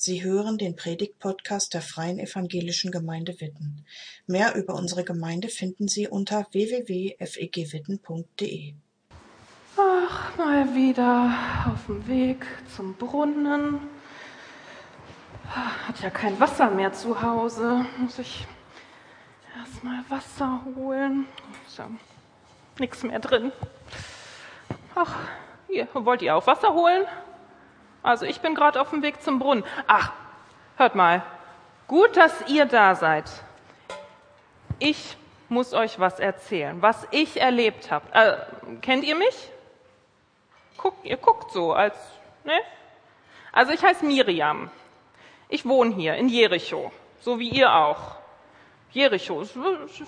Sie hören den Predigt-Podcast der Freien Evangelischen Gemeinde Witten. Mehr über unsere Gemeinde finden Sie unter www.fegwitten.de. Ach, mal wieder auf dem Weg zum Brunnen. Hat ja kein Wasser mehr zu Hause. Muss ich erstmal Wasser holen. Ist ja nichts mehr drin. Ach, hier, wollt ihr auch Wasser holen? Also ich bin gerade auf dem Weg zum Brunnen. Ach, hört mal. Gut, dass ihr da seid. Ich muss euch was erzählen, was ich erlebt habe. Äh, kennt ihr mich? Guckt, ihr guckt so, als, ne? Also ich heiße Miriam. Ich wohne hier in Jericho, so wie ihr auch. Jericho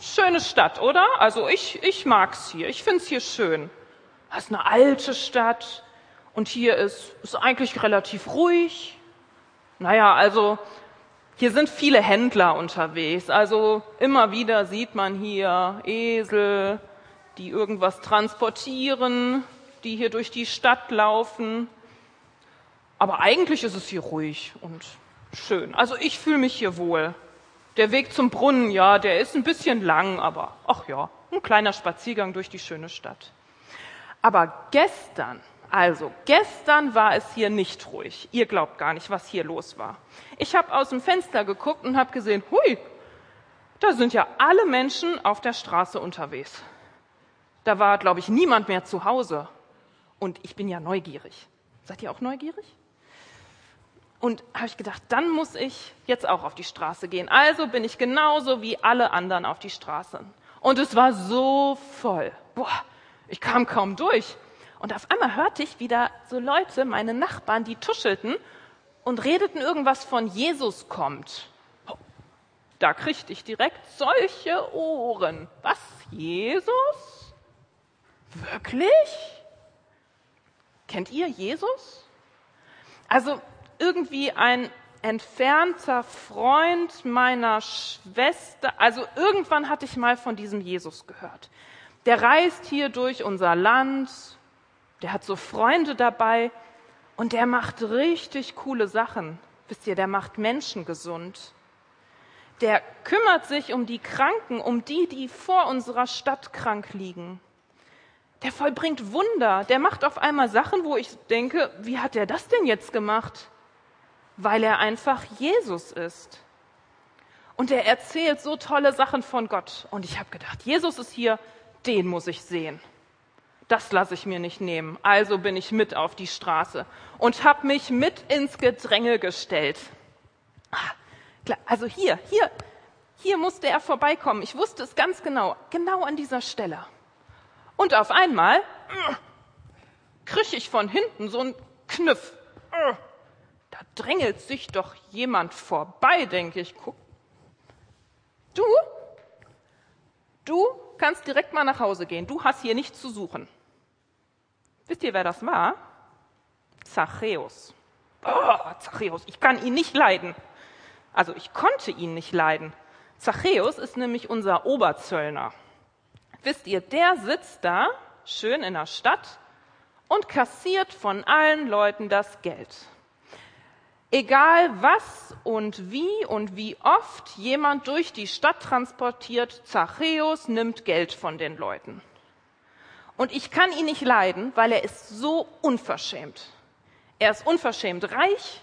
schöne Stadt, oder? Also ich, ich mag's hier. Ich find's hier schön. Das ist eine alte Stadt. Und hier ist, ist eigentlich relativ ruhig. Naja, also hier sind viele Händler unterwegs. Also immer wieder sieht man hier Esel, die irgendwas transportieren, die hier durch die Stadt laufen. Aber eigentlich ist es hier ruhig und schön. Also ich fühle mich hier wohl. Der Weg zum Brunnen, ja, der ist ein bisschen lang, aber ach ja, ein kleiner Spaziergang durch die schöne Stadt. Aber gestern also, gestern war es hier nicht ruhig. Ihr glaubt gar nicht, was hier los war. Ich habe aus dem Fenster geguckt und habe gesehen, hui, da sind ja alle Menschen auf der Straße unterwegs. Da war, glaube ich, niemand mehr zu Hause. Und ich bin ja neugierig. Seid ihr auch neugierig? Und habe ich gedacht, dann muss ich jetzt auch auf die Straße gehen. Also bin ich genauso wie alle anderen auf die Straße. Und es war so voll. Boah, ich kam kaum durch. Und auf einmal hörte ich wieder so Leute, meine Nachbarn, die tuschelten und redeten irgendwas von Jesus kommt. Da kriegte ich direkt solche Ohren. Was? Jesus? Wirklich? Kennt ihr Jesus? Also irgendwie ein entfernter Freund meiner Schwester. Also irgendwann hatte ich mal von diesem Jesus gehört. Der reist hier durch unser Land der hat so Freunde dabei und der macht richtig coole Sachen. Wisst ihr, der macht Menschen gesund. Der kümmert sich um die Kranken, um die, die vor unserer Stadt krank liegen. Der vollbringt Wunder. Der macht auf einmal Sachen, wo ich denke, wie hat er das denn jetzt gemacht? Weil er einfach Jesus ist. Und er erzählt so tolle Sachen von Gott. Und ich habe gedacht, Jesus ist hier, den muss ich sehen das lasse ich mir nicht nehmen. Also bin ich mit auf die Straße und habe mich mit ins Gedränge gestellt. Ah, also hier, hier, hier musste er vorbeikommen. Ich wusste es ganz genau, genau an dieser Stelle. Und auf einmal äh, kriege ich von hinten so einen Kniff. Äh, da drängelt sich doch jemand vorbei, denke ich. Du? Du kannst direkt mal nach Hause gehen. Du hast hier nichts zu suchen. Wisst ihr, wer das war? Zachäus. Oh, Zachäus, ich kann ihn nicht leiden. Also ich konnte ihn nicht leiden. Zachäus ist nämlich unser Oberzöllner. Wisst ihr, der sitzt da, schön in der Stadt, und kassiert von allen Leuten das Geld. Egal was und wie und wie oft jemand durch die Stadt transportiert, Zachäus nimmt Geld von den Leuten. Und ich kann ihn nicht leiden, weil er ist so unverschämt. Er ist unverschämt reich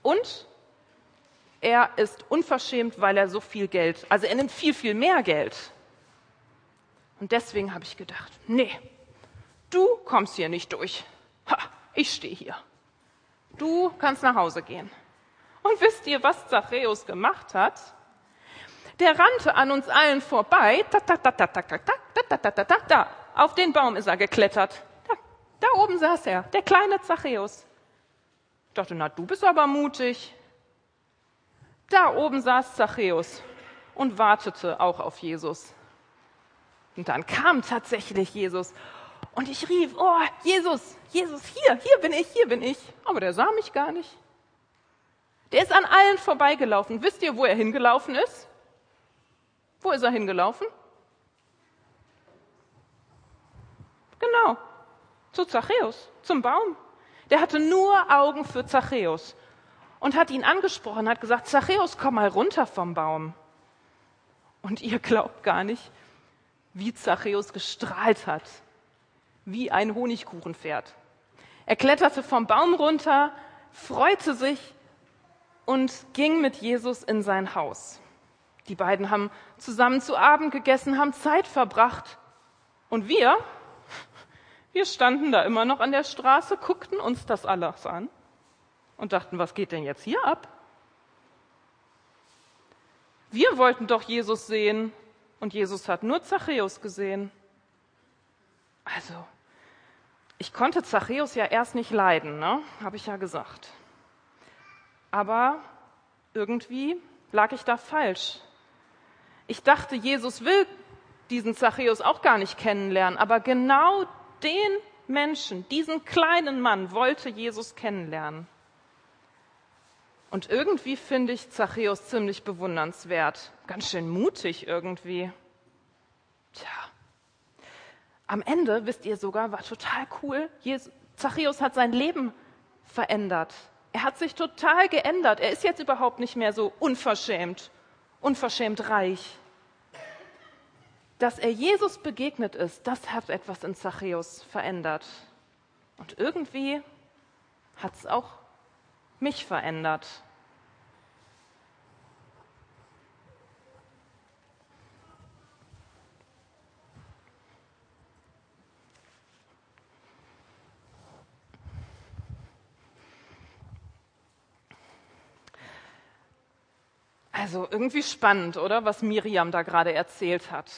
und er ist unverschämt, weil er so viel Geld, also er nimmt viel, viel mehr Geld. Und deswegen habe ich gedacht, nee, du kommst hier nicht durch. Ha, ich stehe hier. Du kannst nach Hause gehen. Und wisst ihr, was Zachäus gemacht hat? Der rannte an uns allen vorbei, ta, ta, ta, ta, ta, ta, ta, ta, ta, ta, ta, ta, auf den Baum ist er geklettert. Da, da oben saß er, der kleine Zachäus. Ich dachte, na, du bist aber mutig. Da oben saß Zachäus und wartete auch auf Jesus. Und dann kam tatsächlich Jesus. Und ich rief, oh, Jesus, Jesus, hier, hier bin ich, hier bin ich. Aber der sah mich gar nicht. Der ist an allen vorbeigelaufen. Wisst ihr, wo er hingelaufen ist? Wo ist er hingelaufen? Genau, zu Zachäus, zum Baum. Der hatte nur Augen für Zachäus. und hat ihn angesprochen, hat gesagt, Zachäus, komm mal runter vom Baum. Und ihr glaubt gar nicht, wie Zachäus gestrahlt hat, wie ein Honigkuchenpferd. Er kletterte vom Baum runter, freute sich und ging mit Jesus in sein Haus. Die beiden haben zusammen zu Abend gegessen, haben Zeit verbracht. Und wir, wir standen da immer noch an der Straße, guckten uns das alles an und dachten, was geht denn jetzt hier ab? Wir wollten doch Jesus sehen und Jesus hat nur Zachäus gesehen. Also, ich konnte Zachäus ja erst nicht leiden, ne? habe ich ja gesagt. Aber irgendwie lag ich da falsch. Ich dachte, Jesus will diesen Zachäus auch gar nicht kennenlernen, aber genau den Menschen, diesen kleinen Mann wollte Jesus kennenlernen. Und irgendwie finde ich Zachäus ziemlich bewundernswert. Ganz schön mutig irgendwie. Tja. Am Ende, wisst ihr sogar, war total cool. Zachäus hat sein Leben verändert. Er hat sich total geändert. Er ist jetzt überhaupt nicht mehr so unverschämt, unverschämt reich. Dass er Jesus begegnet ist, das hat etwas in Zachäus verändert. Und irgendwie hat es auch mich verändert. Also irgendwie spannend, oder? Was Miriam da gerade erzählt hat.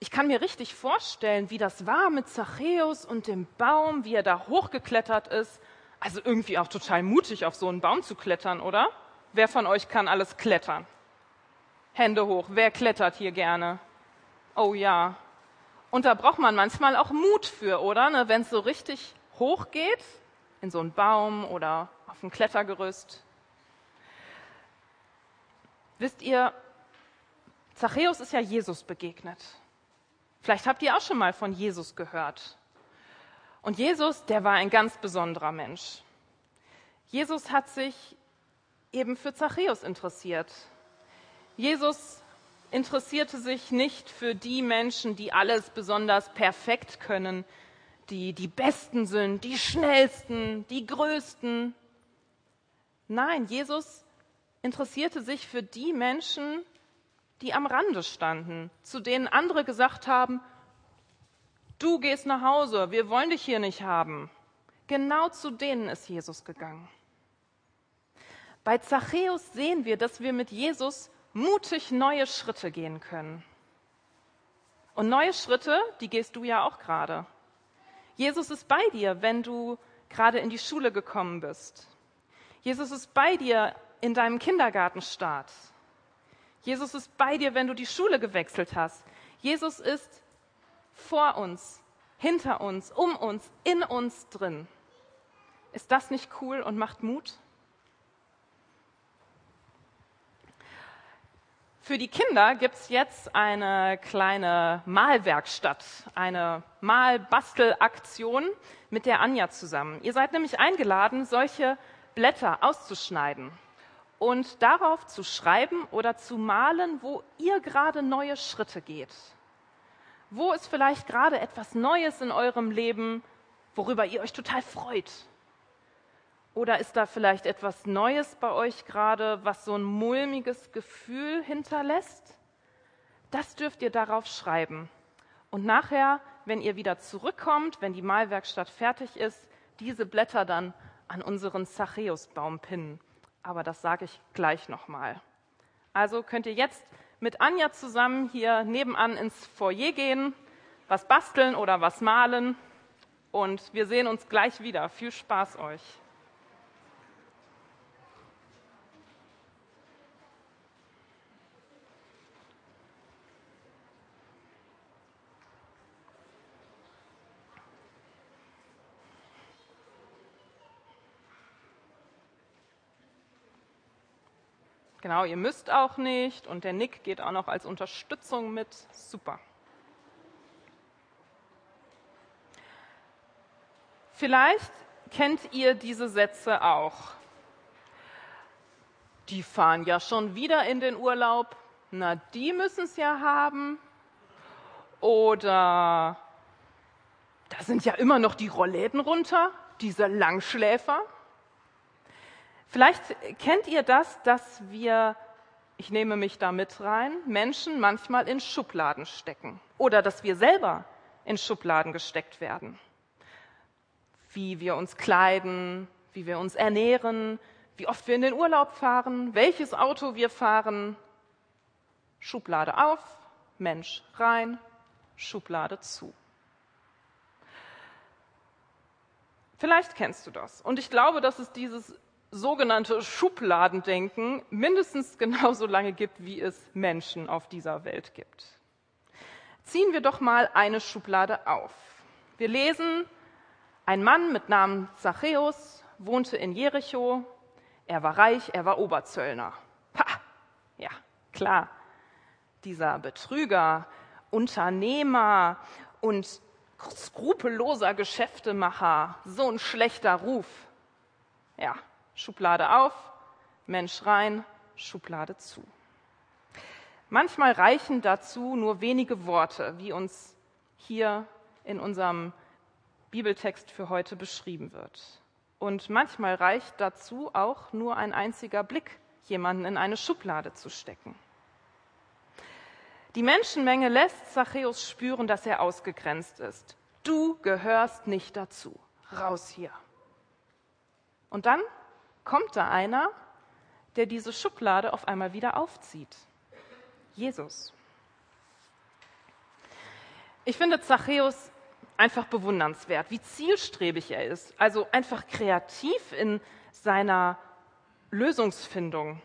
Ich kann mir richtig vorstellen, wie das war mit Zachäus und dem Baum, wie er da hochgeklettert ist. Also irgendwie auch total mutig, auf so einen Baum zu klettern, oder? Wer von euch kann alles klettern? Hände hoch. Wer klettert hier gerne? Oh ja. Und da braucht man manchmal auch Mut für, oder? Ne, Wenn es so richtig hoch geht, in so einen Baum oder auf ein Klettergerüst. Wisst ihr, Zachäus ist ja Jesus begegnet. Vielleicht habt ihr auch schon mal von Jesus gehört. Und Jesus, der war ein ganz besonderer Mensch. Jesus hat sich eben für Zachäus interessiert. Jesus interessierte sich nicht für die Menschen, die alles besonders perfekt können, die die Besten sind, die Schnellsten, die Größten. Nein, Jesus interessierte sich für die Menschen, die am Rande standen, zu denen andere gesagt haben, du gehst nach Hause, wir wollen dich hier nicht haben. Genau zu denen ist Jesus gegangen. Bei Zachäus sehen wir, dass wir mit Jesus mutig neue Schritte gehen können. Und neue Schritte, die gehst du ja auch gerade. Jesus ist bei dir, wenn du gerade in die Schule gekommen bist. Jesus ist bei dir in deinem Kindergartenstart. Jesus ist bei dir, wenn du die Schule gewechselt hast. Jesus ist vor uns, hinter uns, um uns, in uns drin. Ist das nicht cool und macht Mut? Für die Kinder gibt es jetzt eine kleine Malwerkstatt, eine Malbastelaktion mit der Anja zusammen. Ihr seid nämlich eingeladen, solche Blätter auszuschneiden und darauf zu schreiben oder zu malen, wo ihr gerade neue Schritte geht. Wo ist vielleicht gerade etwas Neues in eurem Leben, worüber ihr euch total freut? Oder ist da vielleicht etwas Neues bei euch gerade, was so ein mulmiges Gefühl hinterlässt? Das dürft ihr darauf schreiben. Und nachher, wenn ihr wieder zurückkommt, wenn die Malwerkstatt fertig ist, diese Blätter dann an unseren Zachäusbaum pinnen aber das sage ich gleich nochmal. Also könnt ihr jetzt mit Anja zusammen hier nebenan ins Foyer gehen, was basteln oder was malen und wir sehen uns gleich wieder. Viel Spaß euch. Genau, ihr müsst auch nicht und der Nick geht auch noch als Unterstützung mit. Super. Vielleicht kennt ihr diese Sätze auch? Die fahren ja schon wieder in den Urlaub. Na, die müssen es ja haben. Oder da sind ja immer noch die Rollläden runter, diese Langschläfer. Vielleicht kennt ihr das, dass wir, ich nehme mich da mit rein, Menschen manchmal in Schubladen stecken oder dass wir selber in Schubladen gesteckt werden. Wie wir uns kleiden, wie wir uns ernähren, wie oft wir in den Urlaub fahren, welches Auto wir fahren. Schublade auf, Mensch rein, Schublade zu. Vielleicht kennst du das. Und ich glaube, dass es dieses sogenannte Schubladendenken mindestens genauso lange gibt, wie es Menschen auf dieser Welt gibt. Ziehen wir doch mal eine Schublade auf. Wir lesen, ein Mann mit Namen Zachäus wohnte in Jericho. Er war reich, er war Oberzöllner. Ha, ja, klar. Dieser Betrüger, Unternehmer und skrupelloser Geschäftemacher, so ein schlechter Ruf. Ja, Schublade auf, Mensch rein, Schublade zu. Manchmal reichen dazu nur wenige Worte, wie uns hier in unserem Bibeltext für heute beschrieben wird. Und manchmal reicht dazu auch nur ein einziger Blick, jemanden in eine Schublade zu stecken. Die Menschenmenge lässt Zachäus spüren, dass er ausgegrenzt ist. Du gehörst nicht dazu. Raus hier. Und dann kommt da einer, der diese Schublade auf einmal wieder aufzieht. Jesus. Ich finde Zachäus einfach bewundernswert, wie zielstrebig er ist, also einfach kreativ in seiner Lösungsfindung.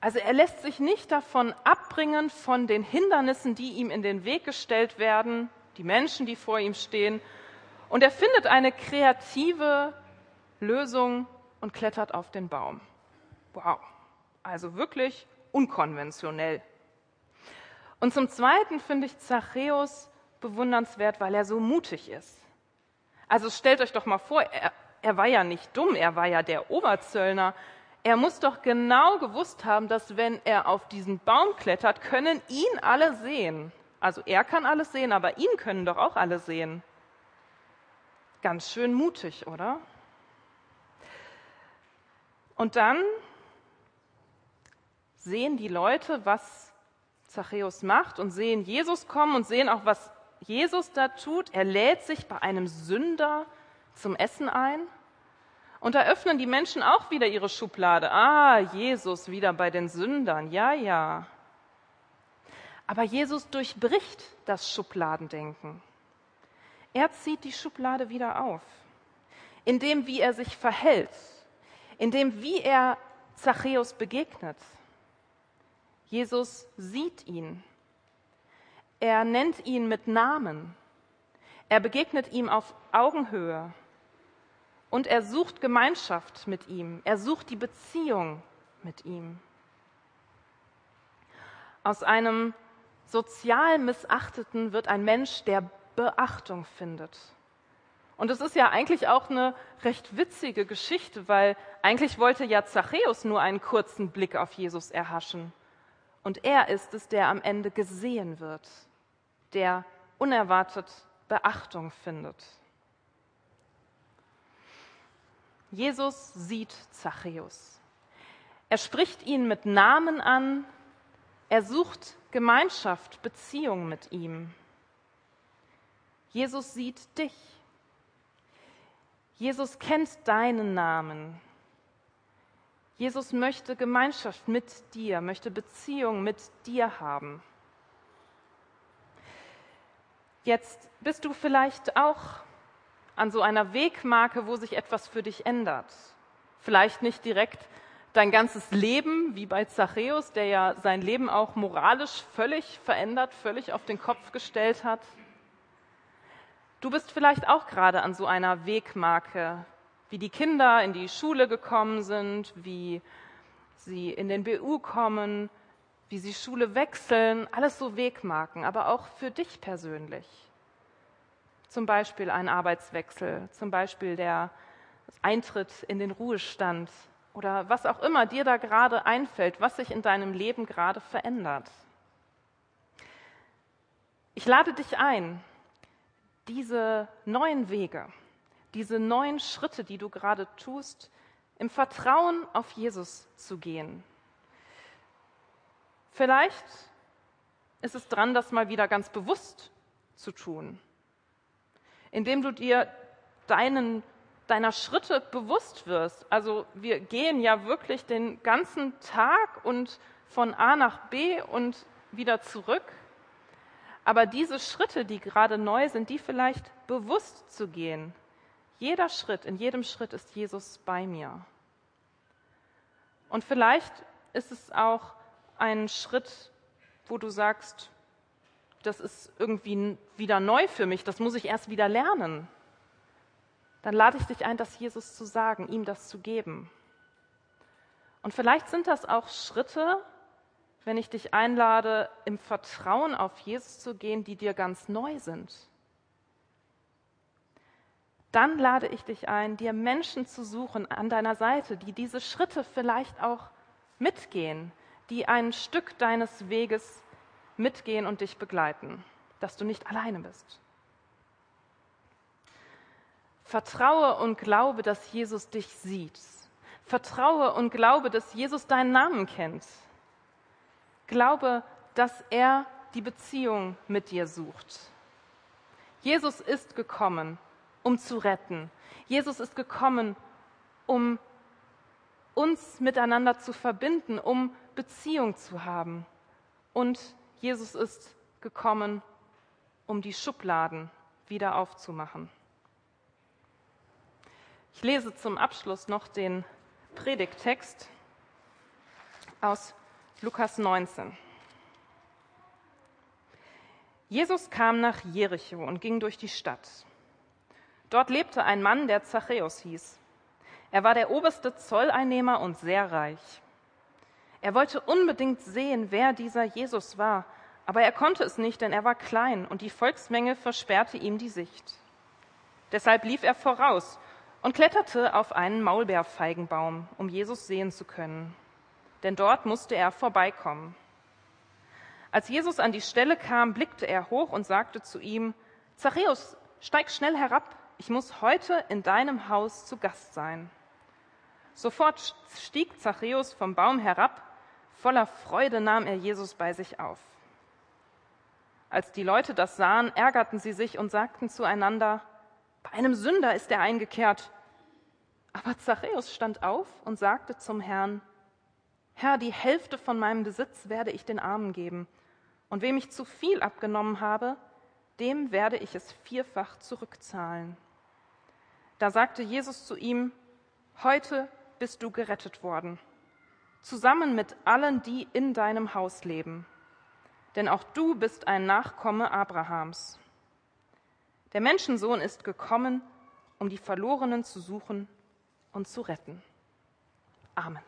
Also er lässt sich nicht davon abbringen von den Hindernissen, die ihm in den Weg gestellt werden, die Menschen, die vor ihm stehen. Und er findet eine kreative Lösung und klettert auf den Baum. Wow, also wirklich unkonventionell. Und zum Zweiten finde ich Zachäus bewundernswert, weil er so mutig ist. Also stellt euch doch mal vor, er, er war ja nicht dumm, er war ja der Oberzöllner. Er muss doch genau gewusst haben, dass wenn er auf diesen Baum klettert, können ihn alle sehen. Also er kann alles sehen, aber ihn können doch auch alle sehen. Ganz schön mutig, oder? Und dann sehen die Leute, was Zachäus macht und sehen Jesus kommen und sehen auch, was Jesus da tut. Er lädt sich bei einem Sünder zum Essen ein. Und da öffnen die Menschen auch wieder ihre Schublade. Ah, Jesus wieder bei den Sündern. Ja, ja. Aber Jesus durchbricht das Schubladendenken. Er zieht die Schublade wieder auf, indem wie er sich verhält, indem wie er Zachäus begegnet. Jesus sieht ihn. Er nennt ihn mit Namen. Er begegnet ihm auf Augenhöhe. Und er sucht Gemeinschaft mit ihm. Er sucht die Beziehung mit ihm. Aus einem sozial Missachteten wird ein Mensch, der Beachtung findet. Und es ist ja eigentlich auch eine recht witzige Geschichte, weil eigentlich wollte ja Zachäus nur einen kurzen Blick auf Jesus erhaschen. Und er ist es, der am Ende gesehen wird, der unerwartet Beachtung findet. Jesus sieht Zachäus. Er spricht ihn mit Namen an. Er sucht Gemeinschaft, Beziehung mit ihm. Jesus sieht dich. Jesus kennt deinen Namen. Jesus möchte Gemeinschaft mit dir, möchte Beziehung mit dir haben. Jetzt bist du vielleicht auch an so einer Wegmarke, wo sich etwas für dich ändert. Vielleicht nicht direkt dein ganzes Leben, wie bei Zachäus, der ja sein Leben auch moralisch völlig verändert, völlig auf den Kopf gestellt hat. Du bist vielleicht auch gerade an so einer Wegmarke, wie die Kinder in die Schule gekommen sind, wie sie in den BU kommen, wie sie Schule wechseln, alles so Wegmarken, aber auch für dich persönlich. Zum Beispiel ein Arbeitswechsel, zum Beispiel der Eintritt in den Ruhestand oder was auch immer dir da gerade einfällt, was sich in deinem Leben gerade verändert. Ich lade dich ein, diese neuen Wege, diese neuen Schritte, die du gerade tust, im Vertrauen auf Jesus zu gehen. Vielleicht ist es dran, das mal wieder ganz bewusst zu tun, indem du dir deinen, deiner Schritte bewusst wirst. Also wir gehen ja wirklich den ganzen Tag und von A nach B und wieder zurück. Aber diese Schritte, die gerade neu sind, die vielleicht bewusst zu gehen. Jeder Schritt, in jedem Schritt ist Jesus bei mir. Und vielleicht ist es auch ein Schritt, wo du sagst, das ist irgendwie wieder neu für mich, das muss ich erst wieder lernen. Dann lade ich dich ein, das Jesus zu sagen, ihm das zu geben. Und vielleicht sind das auch Schritte, wenn ich dich einlade, im Vertrauen auf Jesus zu gehen, die dir ganz neu sind. Dann lade ich dich ein, dir Menschen zu suchen an deiner Seite, die diese Schritte vielleicht auch mitgehen, die ein Stück deines Weges mitgehen und dich begleiten, dass du nicht alleine bist. Vertraue und glaube, dass Jesus dich sieht. Vertraue und glaube, dass Jesus deinen Namen kennt. Glaube, dass er die Beziehung mit dir sucht. Jesus ist gekommen, um zu retten. Jesus ist gekommen, um uns miteinander zu verbinden, um Beziehung zu haben. Und Jesus ist gekommen, um die Schubladen wieder aufzumachen. Ich lese zum Abschluss noch den Predigttext aus Lukas 19. Jesus kam nach Jericho und ging durch die Stadt. Dort lebte ein Mann, der Zachäus hieß. Er war der oberste Zolleinnehmer und sehr reich. Er wollte unbedingt sehen, wer dieser Jesus war, aber er konnte es nicht, denn er war klein und die Volksmenge versperrte ihm die Sicht. Deshalb lief er voraus und kletterte auf einen Maulbeerfeigenbaum, um Jesus sehen zu können denn dort musste er vorbeikommen. Als Jesus an die Stelle kam, blickte er hoch und sagte zu ihm, Zachäus, steig schnell herab, ich muss heute in deinem Haus zu Gast sein. Sofort stieg Zachäus vom Baum herab, voller Freude nahm er Jesus bei sich auf. Als die Leute das sahen, ärgerten sie sich und sagten zueinander, bei einem Sünder ist er eingekehrt. Aber Zachäus stand auf und sagte zum Herrn, Herr, die Hälfte von meinem Besitz werde ich den Armen geben. Und wem ich zu viel abgenommen habe, dem werde ich es vierfach zurückzahlen. Da sagte Jesus zu ihm, heute bist du gerettet worden, zusammen mit allen, die in deinem Haus leben. Denn auch du bist ein Nachkomme Abrahams. Der Menschensohn ist gekommen, um die Verlorenen zu suchen und zu retten. Amen.